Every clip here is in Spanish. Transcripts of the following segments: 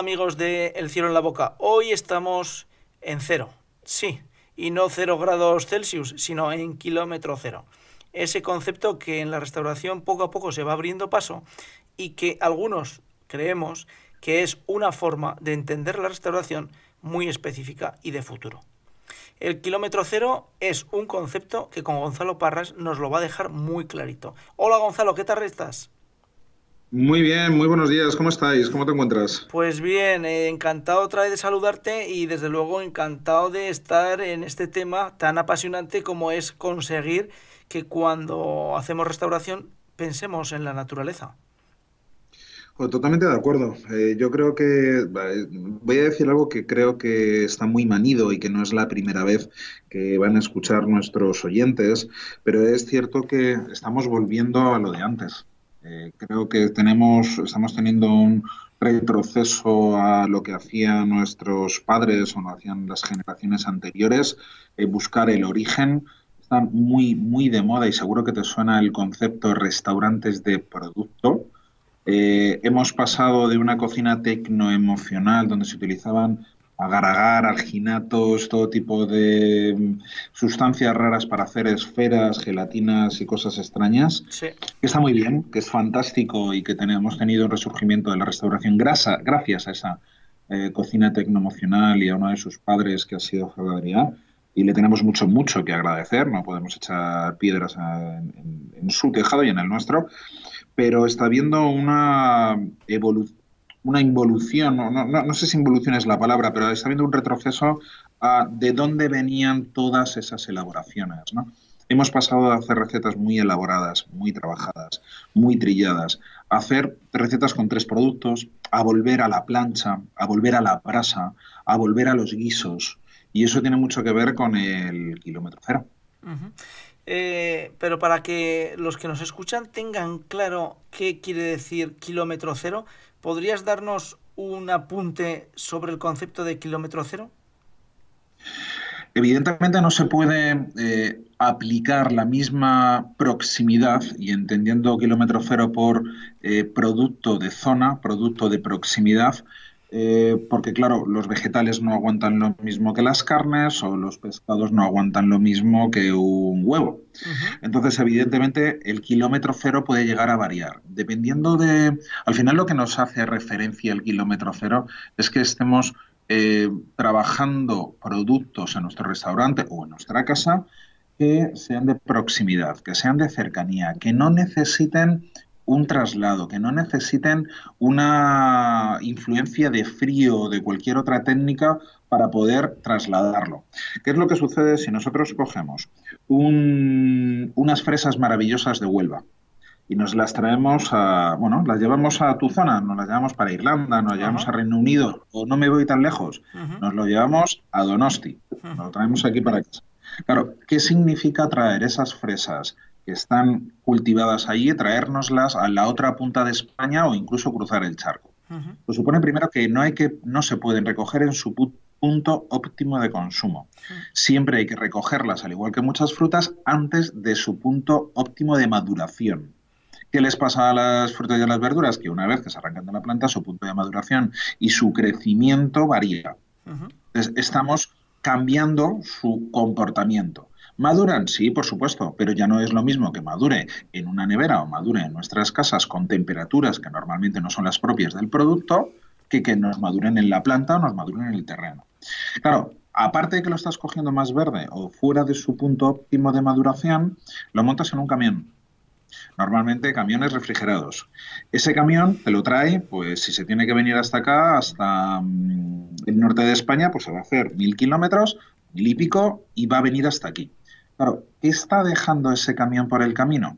amigos de El cielo en la boca. Hoy estamos en cero. Sí, y no cero grados Celsius, sino en kilómetro cero. Ese concepto que en la restauración poco a poco se va abriendo paso y que algunos creemos que es una forma de entender la restauración muy específica y de futuro. El kilómetro cero es un concepto que con Gonzalo Parras nos lo va a dejar muy clarito. Hola Gonzalo, ¿qué tal estás? Muy bien, muy buenos días. ¿Cómo estáis? ¿Cómo te encuentras? Pues bien, eh, encantado otra vez de saludarte y desde luego encantado de estar en este tema tan apasionante como es conseguir que cuando hacemos restauración pensemos en la naturaleza. Pues totalmente de acuerdo. Eh, yo creo que voy a decir algo que creo que está muy manido y que no es la primera vez que van a escuchar nuestros oyentes, pero es cierto que estamos volviendo a lo de antes. Eh, creo que tenemos, estamos teniendo un retroceso a lo que hacían nuestros padres o no hacían las generaciones anteriores, eh, buscar el origen. Están muy, muy de moda y seguro que te suena el concepto restaurantes de producto. Eh, hemos pasado de una cocina tecnoemocional donde se utilizaban agar-agar, alginatos, todo tipo de mm, sustancias raras para hacer esferas, gelatinas y cosas extrañas. Que está muy bien, que es fantástico y que tenemos tenido un resurgimiento de la restauración grasa, gracias a esa eh, cocina tecnomocional y a uno de sus padres que ha sido Adrián. Y le tenemos mucho, mucho que agradecer. No podemos echar piedras en, en su tejado y en el nuestro. Pero está habiendo una evolución una involución, no, no, no, sé si involución es la palabra, pero está habiendo un retroceso a de dónde venían todas esas elaboraciones. ¿no? Hemos pasado de hacer recetas muy elaboradas, muy trabajadas, muy trilladas, a hacer recetas con tres productos, a volver a la plancha, a volver a la brasa, a volver a los guisos. Y eso tiene mucho que ver con el kilómetro cero. Eh, pero para que los que nos escuchan tengan claro qué quiere decir kilómetro cero, ¿podrías darnos un apunte sobre el concepto de kilómetro cero? Evidentemente no se puede eh, aplicar la misma proximidad y entendiendo kilómetro cero por eh, producto de zona, producto de proximidad, eh, porque claro, los vegetales no aguantan lo mismo que las carnes o los pescados no aguantan lo mismo que un huevo. Entonces, evidentemente, el kilómetro cero puede llegar a variar. Dependiendo de... Al final lo que nos hace referencia el kilómetro cero es que estemos eh, trabajando productos en nuestro restaurante o en nuestra casa que sean de proximidad, que sean de cercanía, que no necesiten un traslado, que no necesiten una influencia de frío o de cualquier otra técnica para poder trasladarlo. ¿Qué es lo que sucede si nosotros cogemos unas fresas maravillosas de Huelva? y nos las traemos a, bueno, las llevamos a tu zona, nos las llevamos para Irlanda, nos las llevamos a Reino Unido, o no me voy tan lejos, nos lo llevamos a Donosti, nos lo traemos aquí para casa. Claro, ¿qué significa traer esas fresas que están cultivadas allí, traérnoslas a la otra punta de España o incluso cruzar el charco. Pues supone primero que no hay que no se pueden recoger en su punto óptimo de consumo. Siempre hay que recogerlas, al igual que muchas frutas, antes de su punto óptimo de maduración. ¿Qué les pasa a las frutas y a las verduras? Que una vez que se arrancan de la planta, su punto de maduración y su crecimiento varía. Entonces, estamos cambiando su comportamiento. ¿Maduran? Sí, por supuesto, pero ya no es lo mismo que madure en una nevera o madure en nuestras casas con temperaturas que normalmente no son las propias del producto que que nos maduren en la planta o nos maduren en el terreno. Claro, aparte de que lo estás cogiendo más verde o fuera de su punto óptimo de maduración, lo montas en un camión. Normalmente camiones refrigerados. Ese camión te lo trae, pues si se tiene que venir hasta acá, hasta mm, el norte de España, pues se va a hacer mil kilómetros, mil y pico, y va a venir hasta aquí. Claro, ¿qué está dejando ese camión por el camino?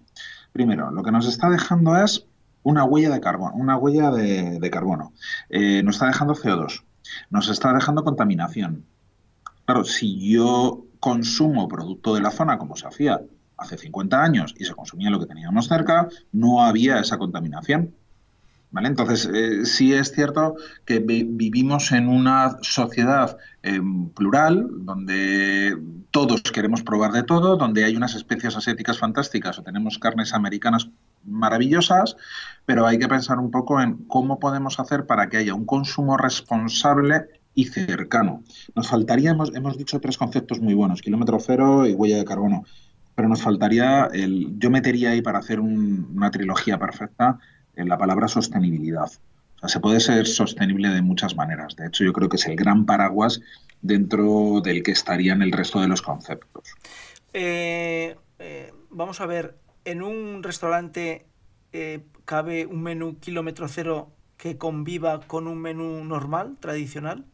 Primero, lo que nos está dejando es una huella de carbono, una huella de, carbono. Eh, nos está dejando CO2, nos está dejando contaminación. Claro, si yo consumo producto de la zona como se hacía hace 50 años y se consumía lo que teníamos cerca, no había esa contaminación. Entonces, eh, sí es cierto que vivimos en una sociedad em, plural, donde todos queremos probar de todo, donde hay unas especies asiáticas fantásticas o tenemos carnes americanas maravillosas, pero hay que pensar un poco en cómo podemos hacer para que haya un consumo responsable y cercano. Nos faltaría, hemos, hemos dicho tres conceptos muy buenos, kilómetro cero y huella de carbono, pero nos faltaría, el, yo metería ahí para hacer una trilogía perfecta en la palabra sostenibilidad. O sea, se puede ser sostenible de muchas maneras. De hecho, yo creo que es el gran paraguas dentro del que estarían el resto de los conceptos. Eh, eh, vamos a ver, en un restaurante eh, cabe un menú kilómetro cero que conviva con un menú normal, tradicional.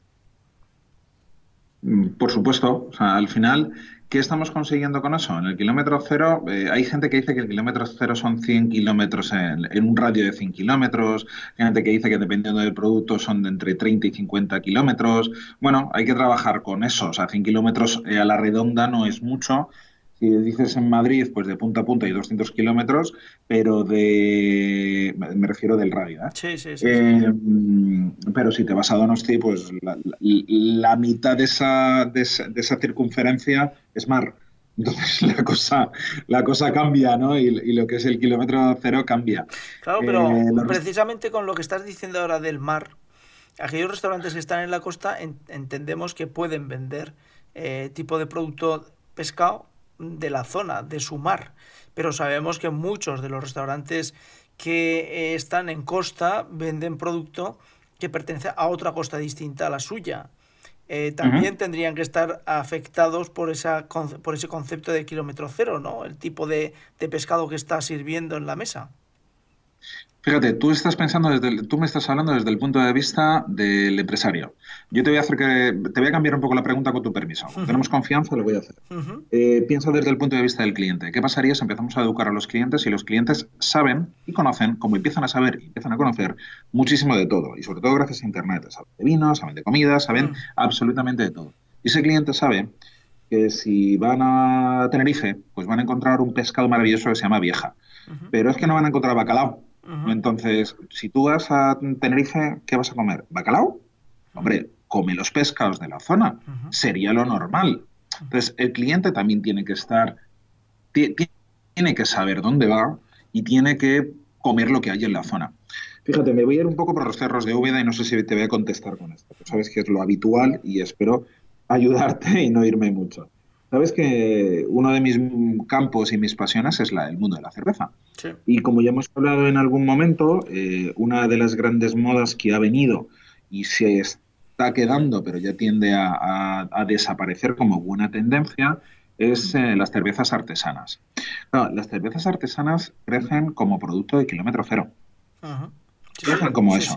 Mm, por supuesto, o sea, al final, ¿qué estamos consiguiendo con eso? En el kilómetro cero, eh, hay gente que dice que el kilómetro cero son 100 kilómetros en, un radio de 100 kilómetros, hay gente que dice que dependiendo del producto son de entre 30 y 50 kilómetros. Bueno, hay que trabajar con eso, o sea, 100 kilómetros eh, a la redonda no es mucho, si dices en Madrid, pues de punta a punta hay 200 kilómetros, pero de. Me refiero del radio, ¿eh? Sí, sí, sí, eh, Pero si te vas a Donosti, pues la, mitad de esa, de esa, circunferencia es mar. Entonces la cosa, la cosa cambia, ¿no? Y, lo que es el kilómetro cero cambia. Claro, pero eh, precisamente con lo que estás diciendo ahora del mar, aquellos restaurantes que están en la costa entendemos que pueden vender tipo de producto pescado de la zona, de su mar. Pero sabemos que muchos de los restaurantes que eh, están en costa venden producto que pertenece a otra costa distinta a la suya. Eh, también tendrían que estar afectados por, esa, por ese concepto de kilómetro cero, ¿no? El tipo de, de pescado que está sirviendo en la mesa. Fíjate, tú estás pensando desde tú me estás hablando desde el punto de vista del empresario. Yo te voy a hacer que te voy a cambiar un poco la pregunta con tu permiso. Tenemos confianza, lo voy a hacer. Eh, piensa desde el punto de vista del cliente. ¿Qué pasaría si empezamos a educar a los clientes y los clientes saben y conocen, como empiezan a saber y empiezan a conocer muchísimo de todo y sobre todo gracias a internet, saben de vino, saben de comida, saben absolutamente de todo. Y ese cliente sabe que si van a Tenerife, pues van a encontrar un pescado maravilloso que se llama vieja. Pero es que no van a encontrar bacalao entonces, si tú vas a Tenerife, ¿qué vas a comer? ¿Bacalao? Hombre, come los pescados de la zona. Sería lo normal. Entonces, el cliente también tiene que estar, tiene que saber dónde va y tiene que comer lo que hay en la zona. Fíjate, me voy a ir un poco por los cerros de Úbeda y no sé si te voy a contestar con esto. Tú sabes que es lo habitual y espero ayudarte y no irme mucho. Sabes que uno de mis campos y mis pasiones es la, el mundo de la cerveza. Y como ya hemos hablado en algún momento, eh, una de las grandes modas que ha venido y se está quedando, pero ya tiende a, desaparecer como buena tendencia, es eh, las cervezas artesanas. las cervezas artesanas crecen como producto de kilómetro cero. Ajá como eso.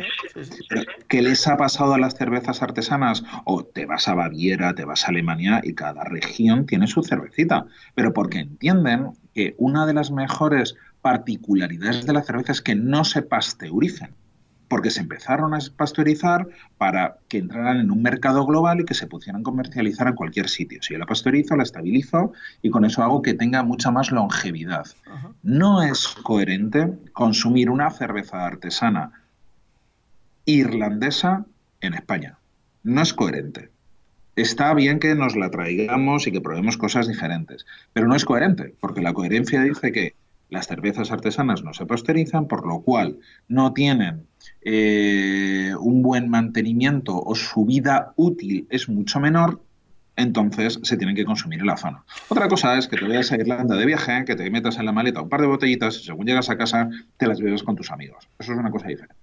¿Qué les ha pasado a las cervezas artesanas? O te vas a Baviera, te vas a Alemania y cada región tiene su cervecita. Pero porque entienden que una de las mejores particularidades de la cerveza es que no se pasteuricen porque se empezaron a pasteurizar para que entraran en un mercado global y que se pudieran comercializar en cualquier sitio. Si yo la pasteurizo, la estabilizo y con eso hago que tenga mucha más longevidad. No es coherente consumir una cerveza artesana irlandesa en España. No es coherente. Está bien que nos la traigamos y que probemos cosas diferentes, pero no es coherente, porque la coherencia dice que las cervezas artesanas no se pasteurizan, por lo cual no tienen eh, un buen mantenimiento o su vida útil es mucho menor, entonces se tienen que consumir en la zona. Otra cosa es que te vayas a Irlanda de viaje, que te metas en la maleta un par de botellitas y según llegas a casa te las bebes con tus amigos. Eso es una cosa diferente.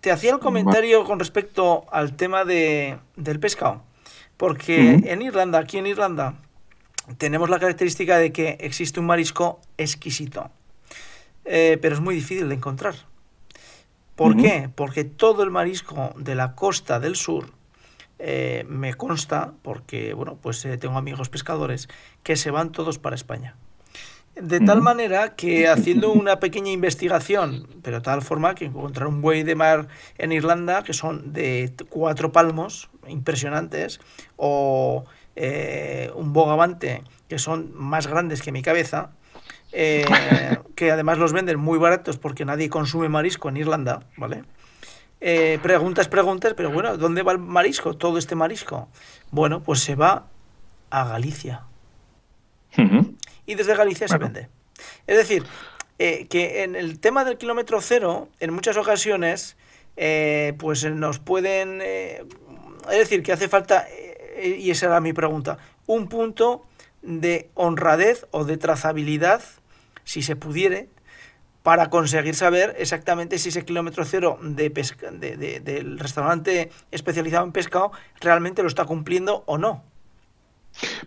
Te hacía el comentario con respecto al tema de, del pescado, porque en Irlanda, aquí en Irlanda, tenemos la característica de que existe un marisco exquisito, eh, pero es muy difícil de encontrar. ¿Por qué? Porque todo el marisco de la costa del sur eh, me consta, porque bueno, pues eh, tengo amigos pescadores, que se van todos para España. De tal manera que haciendo una pequeña investigación, pero de tal forma que encontrar un buey de mar en Irlanda que son de cuatro palmos, impresionantes, o eh, un bogavante que son más grandes que mi cabeza, eh, que además los venden muy baratos porque nadie consume marisco en Irlanda, ¿vale? Eh, preguntas, preguntas, pero bueno, ¿dónde va el marisco? Todo este marisco. Bueno, pues se va a Galicia. Y desde Galicia se vende. Es decir, eh, que en el tema del kilómetro cero, en muchas ocasiones, pues nos pueden... es decir, que hace falta, y esa era mi pregunta, un punto de honradez o de trazabilidad, si se pudiere, para conseguir saber exactamente si ese kilómetro cero de del restaurante especializado en pescado realmente lo está cumpliendo o no.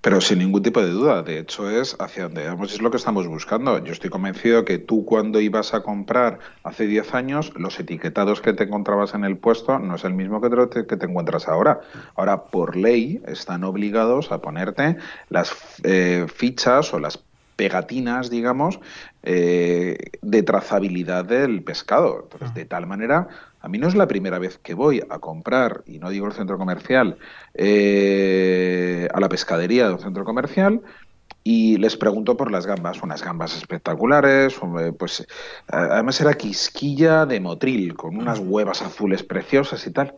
Pero sin ningún tipo de duda, de hecho es hacia donde vamos, es lo que estamos buscando. Yo estoy convencido que tú cuando ibas a comprar hace 10 años, los etiquetados que te encontrabas en el puesto no es el mismo que te, que te encuentras ahora. Ahora, por ley, están obligados a ponerte las eh, fichas o las pegatinas, digamos, eh, de trazabilidad del pescado. Entonces, de tal manera, a mí no es la primera vez que voy a comprar, y no digo el centro comercial, eh, a la pescadería de un centro comercial, y les pregunto por las gambas, unas gambas espectaculares, pues además era quisquilla de motril, con unas huevas azules preciosas y tal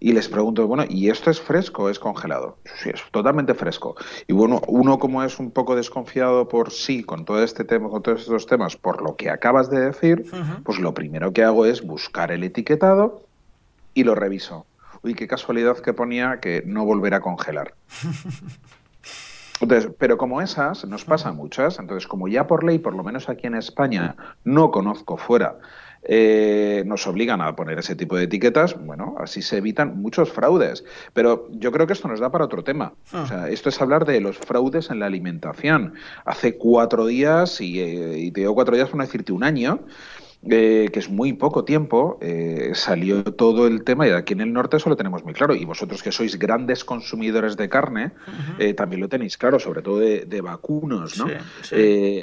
y les pregunto, bueno, ¿y esto es fresco o es congelado? Sí, es totalmente fresco. Y bueno, uno como es un poco desconfiado por sí con todo este tema, con todos estos temas, por lo que acabas de decir, pues lo primero que hago es buscar el etiquetado y lo reviso. Uy, qué casualidad que ponía que no volverá a congelar. Entonces, pero como esas, nos pasa muchas, entonces como ya por ley, por lo menos aquí en España, no conozco fuera, eh, nos obligan a poner ese tipo de etiquetas, bueno, así se evitan muchos fraudes. Pero yo creo que esto nos da para otro tema. O sea, ah. esto es hablar de los fraudes en la alimentación. Hace cuatro días, y, eh, y te digo cuatro días por no decirte un año, eh, que es muy poco tiempo, eh, salió todo el tema y aquí en el norte eso lo tenemos muy claro. Y vosotros que sois grandes consumidores de carne, eh, también lo tenéis claro, sobre todo de, vacunos, ¿no?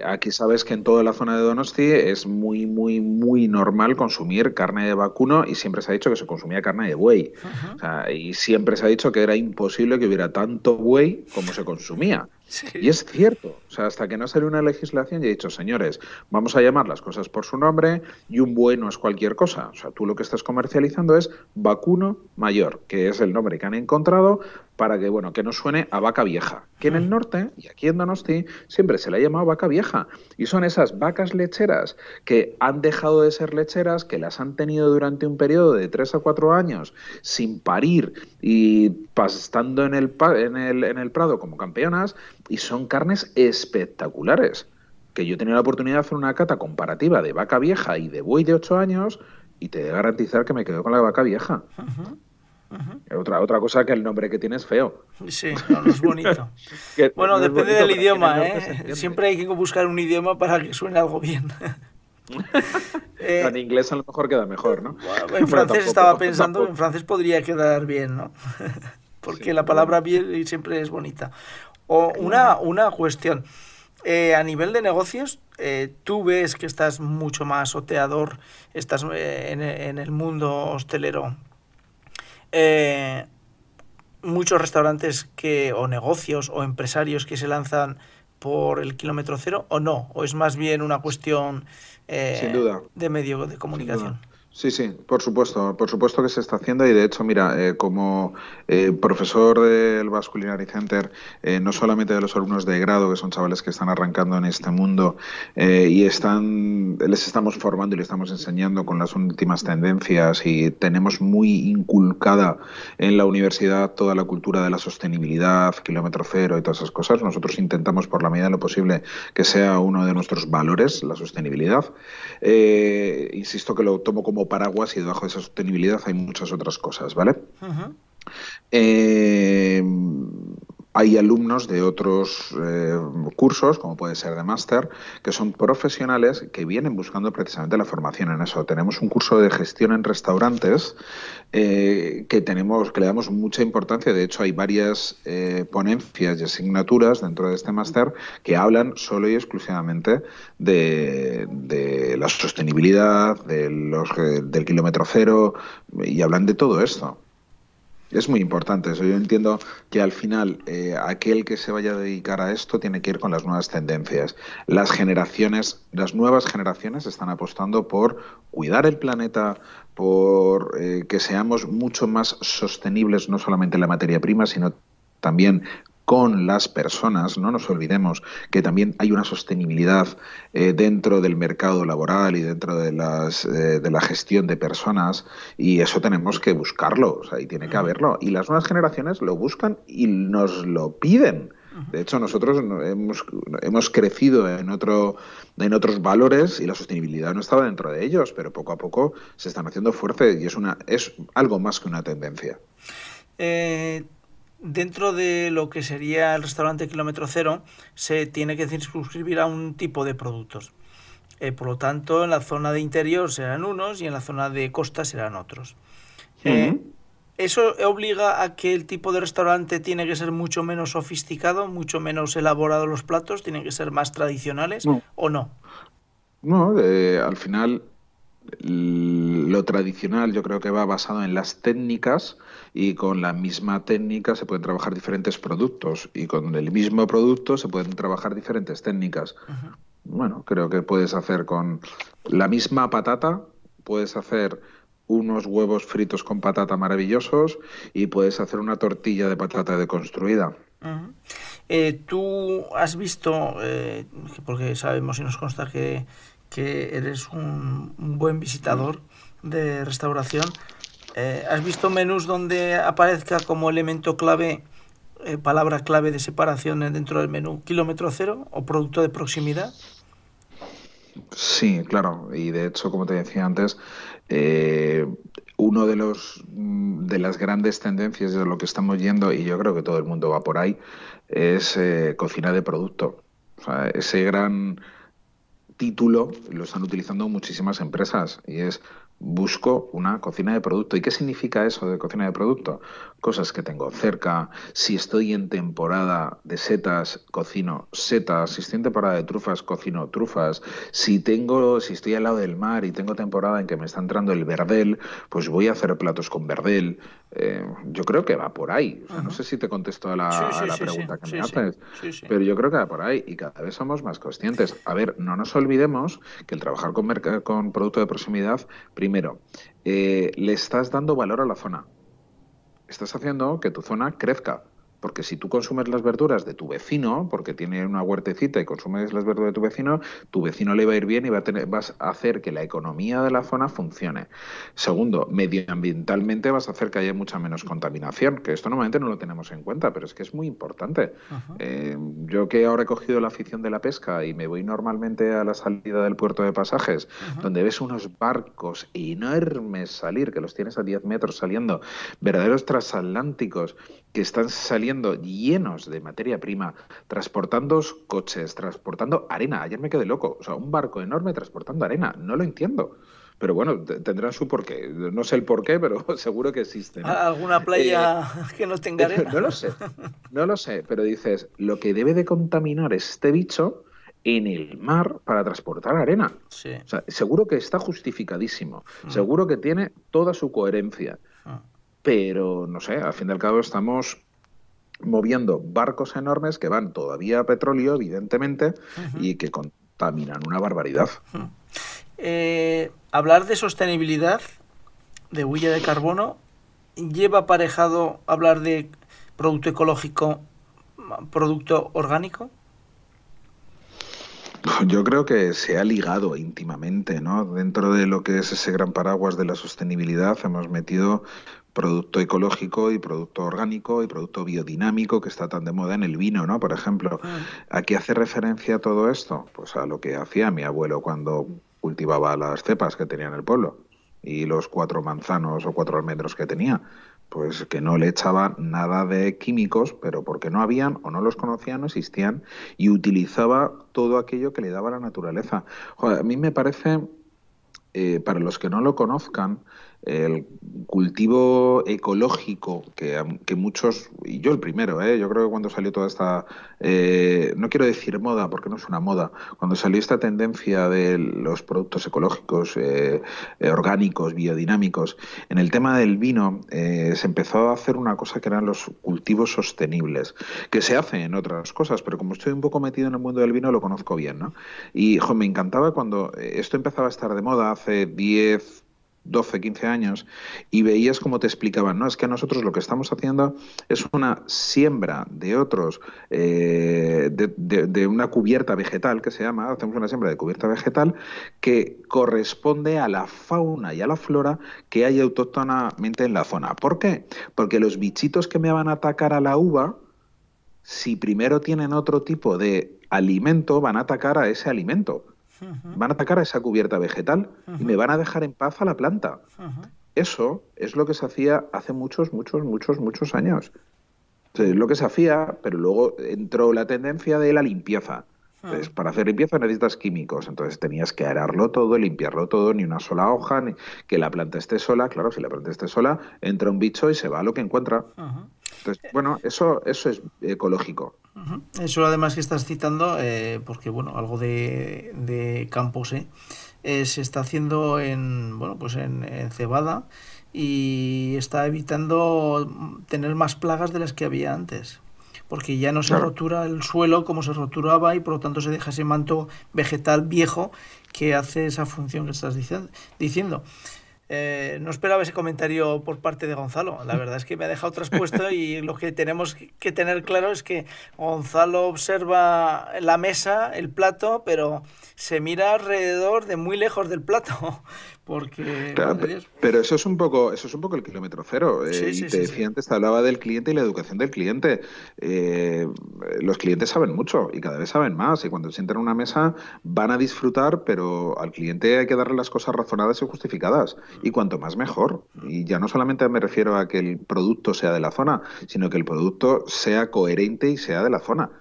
aquí sabes que en toda la zona de Donosti es muy, muy, muy normal consumir carne de vacuno y siempre se ha dicho que se consumía carne de buey. y siempre se ha dicho que era imposible que hubiera tanto buey como se consumía. Y es cierto, o sea, hasta que no sale una legislación, ya he dicho, señores, vamos a llamar las cosas por su nombre y un bueno es cualquier cosa. O sea, tú lo que estás comercializando es vacuno mayor, que es el nombre que han encontrado para que, bueno, que no suene a vaca vieja. Que en el norte, y aquí en Donosti, siempre se le ha llamado vaca vieja. Y son esas vacas lecheras que han dejado de ser lecheras, que las han tenido durante un periodo de tres a cuatro años sin parir y pastando en el, en el, en el prado como campeonas, y son carnes espectaculares. Que yo he tenido la oportunidad de hacer una cata comparativa de vaca vieja y de buey de ocho años, y te he de garantizar que me quedo con la vaca vieja. Otra, otra cosa que el nombre que tiene es feo. Sí, no, es bonito. bueno, depende del idioma, ¿eh? Siempre hay que buscar un idioma para que suene algo bien. en inglés a lo mejor queda mejor, ¿no? en francés estaba pensando, en francés podría quedar bien, ¿no? Porque la palabra bien siempre es bonita. O una, una cuestión. Eh, a nivel de negocios, eh, tú ves que estás mucho más oteador, estás en, en el mundo hostelero eh, muchos restaurantes que o negocios o empresarios que se lanzan por el kilómetro cero o no, o es más bien una cuestión eh, de medio de comunicación. Sí, sí, por supuesto, por supuesto que se está haciendo y de hecho, mira, eh, como eh, profesor del Basque Culinary Center, eh, no solamente de los alumnos de grado, que son chavales que están arrancando en este mundo y están, les estamos formando y les estamos enseñando con las últimas tendencias y tenemos muy inculcada en la universidad toda la cultura de la sostenibilidad, kilómetro cero y todas esas cosas. Nosotros intentamos, por la medida de lo posible, que sea uno de nuestros valores, la sostenibilidad. insisto que lo tomo como paraguas y debajo de esa sostenibilidad hay muchas otras cosas, ¿vale? Eh, hay alumnos de otros eh, cursos, como puede ser de máster, que son profesionales que vienen buscando precisamente la formación en eso. Tenemos un curso de gestión en restaurantes eh, que tenemos, que le damos mucha importancia. De hecho, hay varias ponencias y asignaturas dentro de este máster que hablan solo y exclusivamente de, la sostenibilidad, de los, del kilómetro cero y hablan de todo esto. Es muy importante eso. Yo entiendo que al final eh, aquel que se vaya a dedicar a esto tiene que ir con las nuevas tendencias. Las generaciones, las nuevas generaciones están apostando por cuidar el planeta, por eh, que seamos mucho más sostenibles, no solamente en la materia prima, sino también con las personas. No nos olvidemos que también hay una sostenibilidad eh, dentro del mercado laboral y dentro de, las, eh, de la gestión de personas y eso tenemos que buscarlo, o sea, y tiene que haberlo. Y las nuevas generaciones lo buscan y nos lo piden. De hecho, nosotros hemos, hemos crecido en, otro, en otros valores y la sostenibilidad no estaba dentro de ellos, pero poco a poco se están haciendo fuertes y es, una, es algo más que una tendencia. Eh, dentro de lo que sería el restaurante kilómetro cero, se tiene que circunscribir a un tipo de productos. Eh, por lo tanto, en la zona de interior serán unos y en la zona de costa serán otros. Eh, ¿Eso obliga a que el tipo de restaurante tiene que ser mucho menos sofisticado, mucho menos elaborado los platos, tienen que ser más tradicionales o no? No, al final lo tradicional yo creo que va basado en las técnicas y con la misma técnica se pueden trabajar diferentes productos y con el mismo producto se pueden trabajar diferentes técnicas. Bueno, creo que puedes hacer con la misma patata, puedes hacer unos huevos fritos con patata maravillosos y puedes hacer una tortilla de patata deconstruida. Eh, Tú has visto, eh, porque sabemos y nos consta que que eres un, buen visitador de restauración. Eh, ¿Has visto menús donde aparezca como elemento clave, eh, palabra clave de separación dentro del menú, kilómetro cero o producto de proximidad? Sí, claro. Y de hecho, como te decía antes, eh, uno de los de las grandes tendencias de lo que estamos yendo, y yo creo que todo el mundo va por ahí, es cocina de producto. O sea, ese gran título lo están utilizando muchísimas empresas y es busco una cocina de producto. ¿Y qué significa eso de cocina de producto? Cosas que tengo cerca. Si estoy en temporada de setas, cocino setas. Si estoy en temporada de trufas, cocino trufas. Si tengo, si estoy al lado del mar y tengo temporada en que me está entrando el verdel, pues voy a hacer platos con verdel. Eh, yo creo que va por ahí. no sé si te contesto a la, pregunta que me haces, pero yo creo que va por ahí y cada vez somos más conscientes. A ver, no nos olvidemos que el trabajar con, con producto de proximidad, primero, eh, le estás dando valor a la zona. Estás haciendo que tu zona crezca. Porque si tú consumes las verduras de tu vecino, porque tiene una huertecita y consumes las verduras de tu vecino, tu vecino le va a ir bien y va a tener, vas a hacer que la economía de la zona funcione. Segundo, medioambientalmente vas a hacer que haya mucha menos contaminación, que esto normalmente no lo tenemos en cuenta, pero es que es muy importante. Eh, yo que ahora he cogido la afición de la pesca y me voy normalmente a la salida del puerto de pasajes, donde ves unos barcos enormes salir, que los tienes a 10 metros saliendo, verdaderos transatlánticos, que están saliendo llenos de materia prima, transportando coches, transportando arena. Ayer me quedé loco. O sea, un barco enorme transportando arena. No lo entiendo. Pero bueno, tendrán su porqué. No sé el porqué, pero seguro que existe. ¿Alguna playa eh, que no tenga arena? No lo sé. No lo sé. Pero dices, lo que debe de contaminar este bicho en el mar para transportar arena. Sí. O sea, seguro que está justificadísimo. Mm. Seguro que tiene toda su coherencia. Ah pero no sé, al fin y al cabo estamos moviendo barcos enormes que van todavía a petróleo, evidentemente, y que contaminan una barbaridad. Eh, hablar de sostenibilidad, de huella de carbono, lleva aparejado hablar de producto ecológico, producto orgánico. Yo creo que se ha ligado íntimamente, ¿no? Dentro de lo que es ese gran paraguas de la sostenibilidad, hemos metido producto ecológico y producto orgánico y producto biodinámico que está tan de moda en el vino, ¿no? Por ejemplo, ah. ¿a qué hace referencia todo esto? Pues a lo que hacía mi abuelo cuando cultivaba las cepas que tenía en el pueblo y los cuatro manzanos o cuatro almendros que tenía. Pues que no le echaba nada de químicos, pero porque no habían o no los conocían, no existían, y utilizaba todo aquello que le daba la naturaleza. a mí me parece, eh, para los que no lo conozcan, el cultivo ecológico que, que, muchos, y yo el primero, ¿eh? yo creo que cuando salió toda esta, eh, no quiero decir moda porque no es una moda, cuando salió esta tendencia de los productos ecológicos, eh, orgánicos, biodinámicos, en el tema del vino se empezó a hacer una cosa que eran los cultivos sostenibles, que se hace en otras cosas, pero como estoy un poco metido en el mundo del vino lo conozco bien, ¿no? Y me encantaba cuando esto empezaba a estar de moda hace 10, 12, 15 años y veías cómo te explicaban, no, es que nosotros lo que estamos haciendo es una siembra de otros, eh, de, una cubierta vegetal que se llama, hacemos una siembra de cubierta vegetal que corresponde a la fauna y a la flora que hay autóctonamente en la zona. ¿Por qué? Porque los bichitos que me van a atacar a la uva, si primero tienen otro tipo de alimento, van a atacar a ese alimento. Van a atacar a esa cubierta vegetal y me van a dejar en paz a la planta. Eso es lo que se hacía hace muchos, muchos, muchos, muchos años. es lo que se hacía, pero luego entró la tendencia de la limpieza. Entonces, para hacer limpieza necesitas químicos, entonces tenías que ararlo todo, limpiarlo todo, ni una sola hoja, ni que la planta esté sola. Claro, si la planta esté sola, entra un bicho y se va a lo que encuentra. Entonces, bueno, eso, eso es ecológico. Eso además que estás citando, eh, porque bueno, algo de, de campos, ¿eh? ¿eh? se está haciendo en, bueno, pues en, cebada y está evitando tener más plagas de las que había antes porque ya no se rotura el suelo como se roturaba y por lo tanto se deja ese manto vegetal viejo que hace esa función que estás diciendo. Eh, no esperaba ese comentario por parte de Gonzalo. La verdad es que me ha dejado traspuesto y lo que tenemos que tener claro es que Gonzalo observa la mesa, el plato, pero se mira alrededor de muy lejos del plato. Porque, pero eso es un poco, eso es un poco el kilómetro cero. Eh, te decía antes, te hablaba del cliente y la educación del cliente. Eh, los clientes saben mucho y cada vez saben más. Y cuando se sientan en una mesa van a disfrutar, pero al cliente hay que darle las cosas razonadas y justificadas. Y cuanto más mejor. Y ya no solamente me refiero a que el producto sea de la zona, sino que el producto sea coherente y sea de la zona.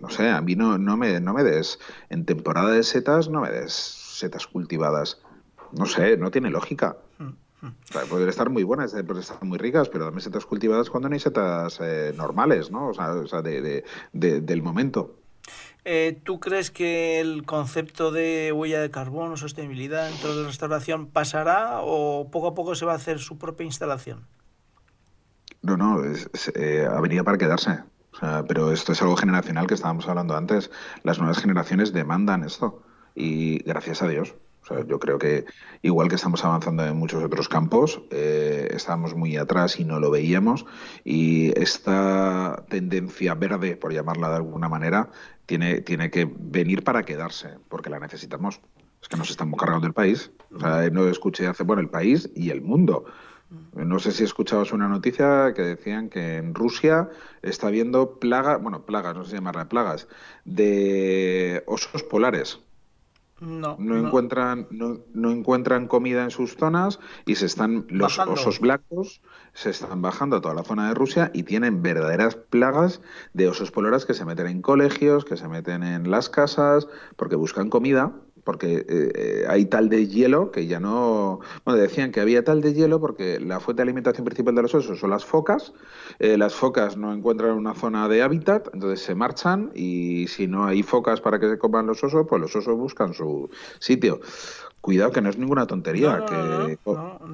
no sé, a mí no, no, me, no me des, en temporada de setas, no me des setas cultivadas no sé, no tiene lógica. Mm, mm. pueden estar muy buenas, eh, pueden estar muy ricas, pero dame setas cultivadas cuando no hay setas eh, normales, ¿no? O sea, de, del momento. Eh, ¿Tú crees que el concepto de huella de carbono, sostenibilidad dentro de la restauración pasará o poco a poco se va a hacer su propia instalación? No, no, es, ha venido para quedarse. pero esto es algo generacional que estábamos hablando antes. Las nuevas generaciones demandan esto y gracias a Dios yo creo que igual que estamos avanzando en muchos otros campos, eh, estábamos muy atrás y no lo veíamos. Y esta tendencia verde, por llamarla de alguna manera, tiene, tiene que venir para quedarse, porque la necesitamos. Es que nos estamos cargando el país. O sea, no escuché hace, bueno, el país y el mundo. No sé si escuchabas una noticia que decían que en Rusia está habiendo plagas, bueno, plagas, no sé si llamarla plagas, de osos polares. No, encuentran no, no, encuentran comida en sus zonas y se están los osos blancos se están bajando a toda la zona de Rusia y tienen verdaderas plagas de osos polares que se meten en colegios, que se meten en las casas porque buscan comida porque eh, hay tal de hielo que ya no... Bueno, decían que había tal de hielo porque la fuente de alimentación principal de los osos son las focas, eh, las focas no encuentran una zona de hábitat, entonces se marchan y si no hay focas para que se coman los osos, pues los osos buscan su sitio. Cuidado que no es ninguna tontería, que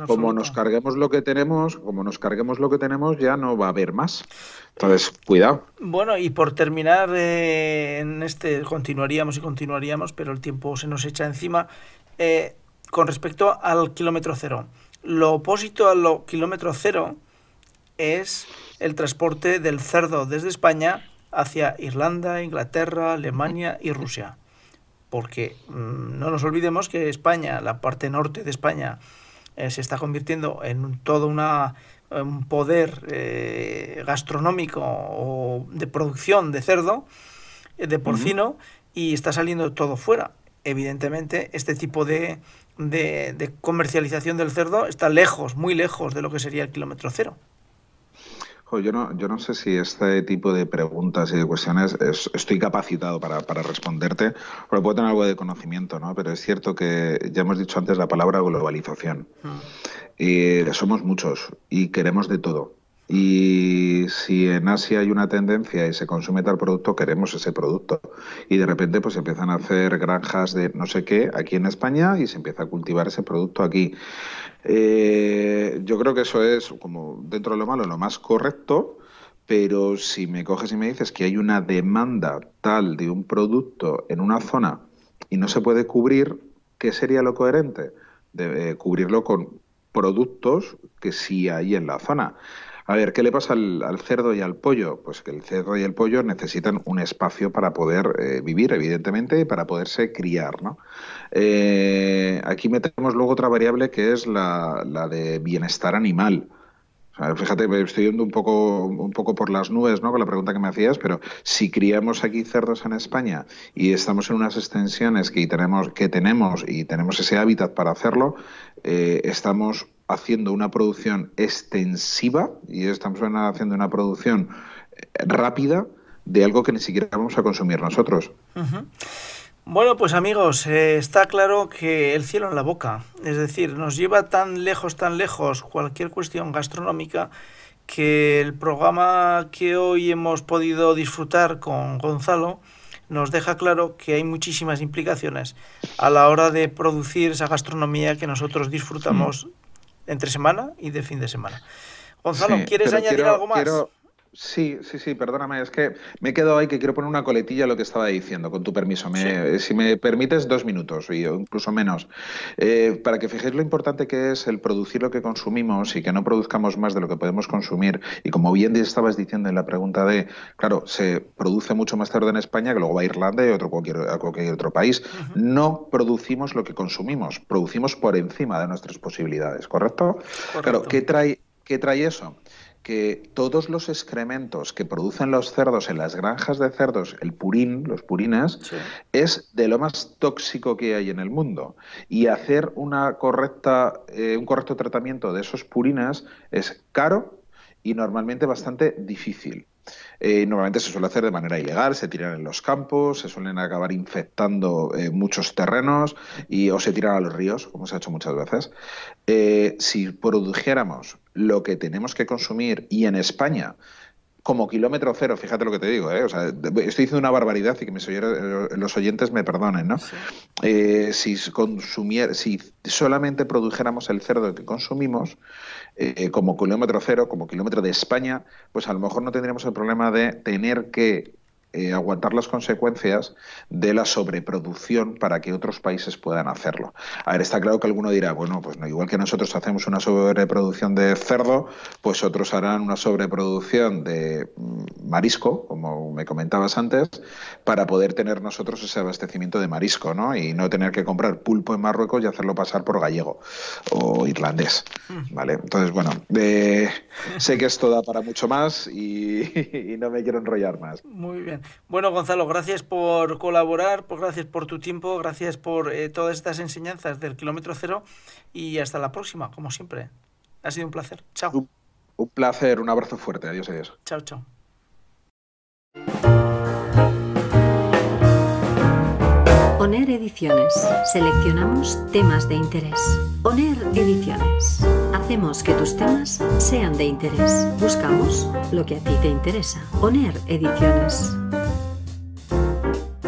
como nos carguemos lo que tenemos, como nos carguemos lo que tenemos, ya no va a haber más. Entonces, cuidado. Bueno, y por terminar eh, en este, continuaríamos y continuaríamos, pero el tiempo se nos echa encima. Eh, con respecto al kilómetro cero, lo opuesto al kilómetro cero es el transporte del cerdo desde España hacia Irlanda, Inglaterra, Alemania y Rusia porque mm, no nos olvidemos que España, la parte norte de España, eh, se está convirtiendo en todo una, un poder eh, gastronómico o de producción de cerdo, eh, de porcino, y está saliendo todo fuera. Evidentemente, este tipo de, de comercialización del cerdo está lejos, muy lejos de lo que sería el kilómetro cero yo no, yo no sé si este tipo de preguntas y de cuestiones estoy capacitado para, responderte, porque puedo tener algo de conocimiento, ¿no? Pero es cierto que ya hemos dicho antes la palabra globalización. Mm. Y somos muchos y queremos de todo. Y si en Asia hay una tendencia y se consume tal producto, queremos ese producto. Y de repente pues empiezan a hacer granjas de no sé qué aquí en España y se empieza a cultivar ese producto aquí. Eh, yo creo que eso es, como dentro de lo malo, lo más correcto, pero si me coges y me dices que hay una demanda tal de un producto en una zona y no se puede cubrir, ¿qué sería lo coherente? de, cubrirlo con productos que sí hay en la zona. A ver, ¿qué le pasa al, cerdo y al pollo? Pues que el cerdo y el pollo necesitan un espacio para poder eh, vivir, evidentemente, y para poderse criar. ¿no? Eh, aquí metemos luego otra variable que es la, la de bienestar animal. Fíjate, estoy yendo un poco, un poco por las nubes ¿no? con la pregunta que me hacías, pero si criamos aquí cerdos en España y estamos en unas extensiones que tenemos, que tenemos y tenemos ese hábitat para hacerlo, eh, estamos haciendo una producción extensiva y estamos haciendo una producción eh, rápida de algo que ni siquiera vamos a consumir nosotros. Bueno, pues amigos, eh, está claro que el cielo en la boca, es decir, nos lleva tan lejos, tan lejos cualquier cuestión gastronómica que el programa que hoy hemos podido disfrutar con Gonzalo nos deja claro que hay muchísimas implicaciones a la hora de producir esa gastronomía que nosotros disfrutamos entre semana y de fin de semana. Gonzalo, ¿quieres añadir algo más? Sí, sí, sí, perdóname, es que me he quedado ahí que quiero poner una coletilla a lo que estaba diciendo, con tu permiso. Si me permites, dos minutos, o incluso menos. Eh, para que fijéis lo importante que es el producir lo que consumimos y que no produzcamos más de lo que podemos consumir. Y como bien estabas diciendo en la pregunta de, claro, se produce mucho más tarde en España que luego va a Irlanda y otro, cualquier, a cualquier otro país. No producimos lo que consumimos, producimos por encima de nuestras posibilidades, ¿correcto? Correcto. Claro, ¿qué trae, qué trae eso? Que todos los excrementos que producen los cerdos en las granjas de cerdos, el purín, los purines, es de lo más tóxico que hay en el mundo. Y hacer una correcta, eh, un correcto tratamiento de esos purines es caro y normalmente bastante difícil. Eh, normalmente se suele hacer de manera ilegal, se tiran en los campos, se suelen acabar infectando eh, muchos terrenos y, o se tiran a los ríos, como se ha hecho muchas veces. Eh, si produjéramos lo que tenemos que consumir y en España como kilómetro cero, fíjate lo que te digo, ¿eh? estoy diciendo una barbaridad y que mis los oyentes me perdonen, ¿no? si, consumier, si solamente produjéramos el cerdo que consumimos, eh, como kilómetro cero, como kilómetro de España, pues a lo mejor no tendríamos el problema de tener que eh, aguantar las consecuencias de la sobreproducción para que otros países puedan hacerlo. A ver, está claro que alguno dirá, bueno, pues no, igual que nosotros hacemos una sobreproducción de cerdo, pues otros harán una sobreproducción de mm, marisco, como me comentabas antes, para poder tener nosotros ese abastecimiento de marisco, ¿no? Y no tener que comprar pulpo en Marruecos y hacerlo pasar por gallego o irlandés, mm. ¿vale? Entonces, bueno, sé que esto da para mucho más y no me quiero enrollar más. Muy bien. Bueno, Gonzalo, gracias por colaborar, por, gracias por tu tiempo, gracias por eh, todas estas enseñanzas del kilómetro cero y hasta la próxima, como siempre. Ha sido un placer. Chao. Un, placer, un abrazo fuerte. Adiós, adiós. Chao, chao. ONER Ediciones. Seleccionamos temas de interés. ONER Ediciones. Hacemos que tus temas sean de interés. Buscamos lo que a ti te interesa. ONER Ediciones.